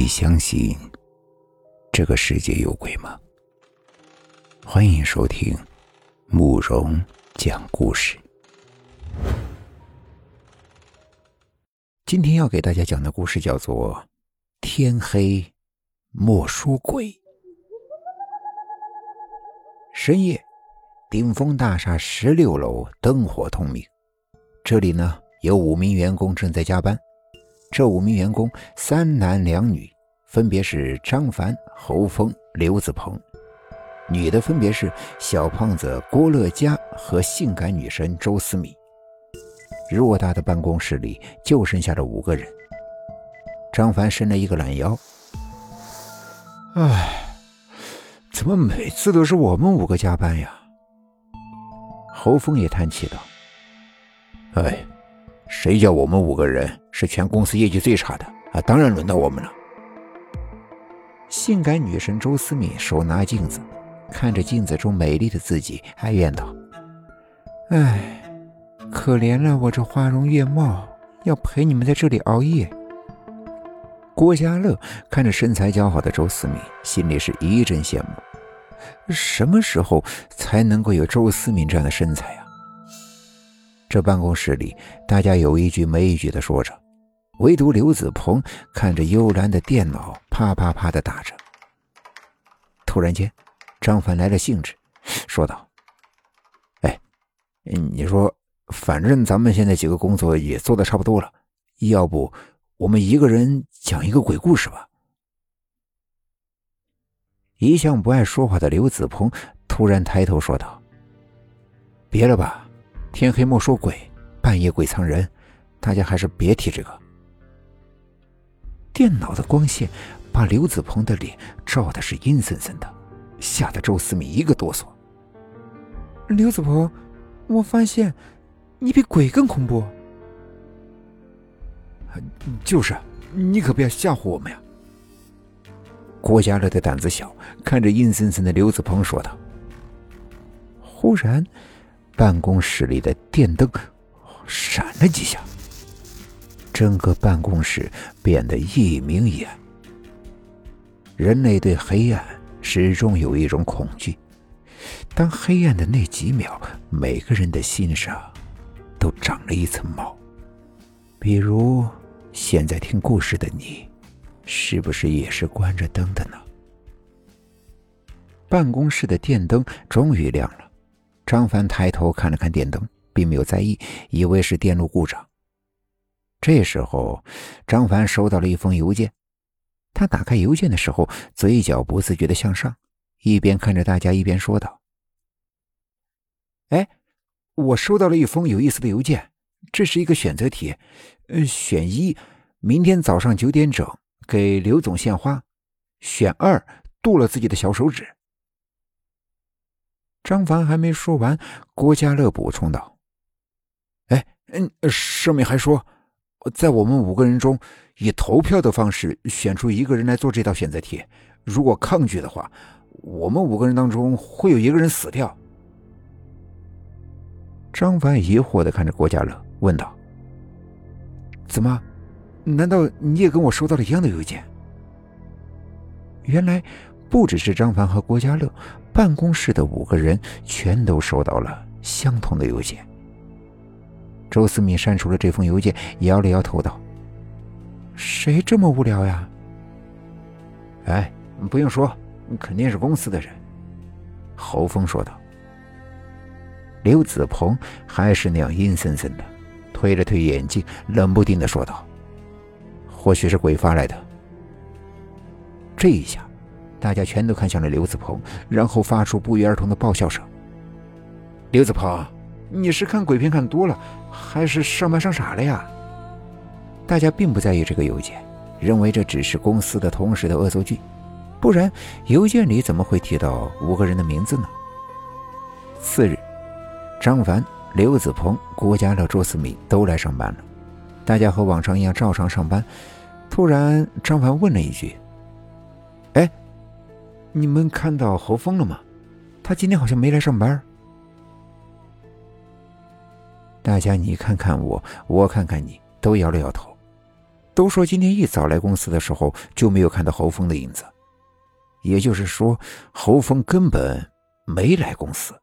你相信这个世界有鬼吗？欢迎收听慕容讲故事。今天要给大家讲的故事叫做《天黑莫说鬼》。深夜，顶峰大厦十六楼灯火通明，这里呢有五名员工正在加班。这五名员工三男两女，分别是张凡、侯峰、刘子鹏；女的分别是小胖子郭乐佳和性感女神周思敏。偌大的办公室里就剩下了五个人。张凡伸了一个懒腰，唉，怎么每次都是我们五个加班呀？侯峰也叹气道：“哎。”谁叫我们五个人是全公司业绩最差的啊？当然轮到我们了。性感女神周思敏手拿镜子，看着镜子中美丽的自己，哀怨道：“哎，可怜了我这花容月貌，要陪你们在这里熬夜。”郭家乐看着身材姣好的周思敏，心里是一阵羡慕。什么时候才能够有周思敏这样的身材？这办公室里，大家有一句没一句的说着，唯独刘子鹏看着幽蓝的电脑，啪啪啪的打着。突然间，张凡来了兴致，说道：“哎，你说，反正咱们现在几个工作也做的差不多了，要不我们一个人讲一个鬼故事吧？”一向不爱说话的刘子鹏突然抬头说道：“别了吧。”天黑莫说鬼，半夜鬼藏人，大家还是别提这个。电脑的光线把刘子鹏的脸照的是阴森森的，吓得周思敏一个哆嗦。刘子鹏，我发现你比鬼更恐怖。就是，你可不要吓唬我们呀！郭家乐的胆子小，看着阴森森的刘子鹏说道。忽然。办公室里的电灯闪了几下，整个办公室变得一明一暗。人类对黑暗始终有一种恐惧，当黑暗的那几秒，每个人的心上都长了一层毛。比如，现在听故事的你，是不是也是关着灯的呢？办公室的电灯终于亮了。张凡抬头看了看电灯，并没有在意，以为是电路故障。这时候，张凡收到了一封邮件。他打开邮件的时候，嘴角不自觉的向上，一边看着大家，一边说道：“哎，我收到了一封有意思的邮件，这是一个选择题，呃，选一，明天早上九点整给刘总献花；选二，剁了自己的小手指。”张凡还没说完，郭家乐补充道：“哎，嗯，上面还说，在我们五个人中，以投票的方式选出一个人来做这道选择题。如果抗拒的话，我们五个人当中会有一个人死掉。”张凡疑惑的看着郭家乐，问道：“怎么？难道你也跟我收到了一样的邮件？”原来，不只是张凡和郭家乐。办公室的五个人全都收到了相同的邮件。周思敏删除了这封邮件，摇了摇头道：“谁这么无聊呀？”“哎，不用说，肯定是公司的人。”侯峰说道。刘子鹏还是那样阴森森的，推了推眼镜，冷不丁的说道：“或许是鬼发来的。”这一下。大家全都看向了刘子鹏，然后发出不约而同的爆笑声。刘子鹏，你是看鬼片看多了，还是上班上傻了呀？大家并不在意这个邮件，认为这只是公司的同事的恶作剧，不然邮件里怎么会提到五个人的名字呢？次日，张凡、刘子鹏、郭家乐、周思敏都来上班了，大家和往常一样照常上班。突然，张凡问了一句：“？”你们看到侯峰了吗？他今天好像没来上班。大家你看看我，我看看你，都摇了摇头。都说今天一早来公司的时候就没有看到侯峰的影子，也就是说，侯峰根本没来公司。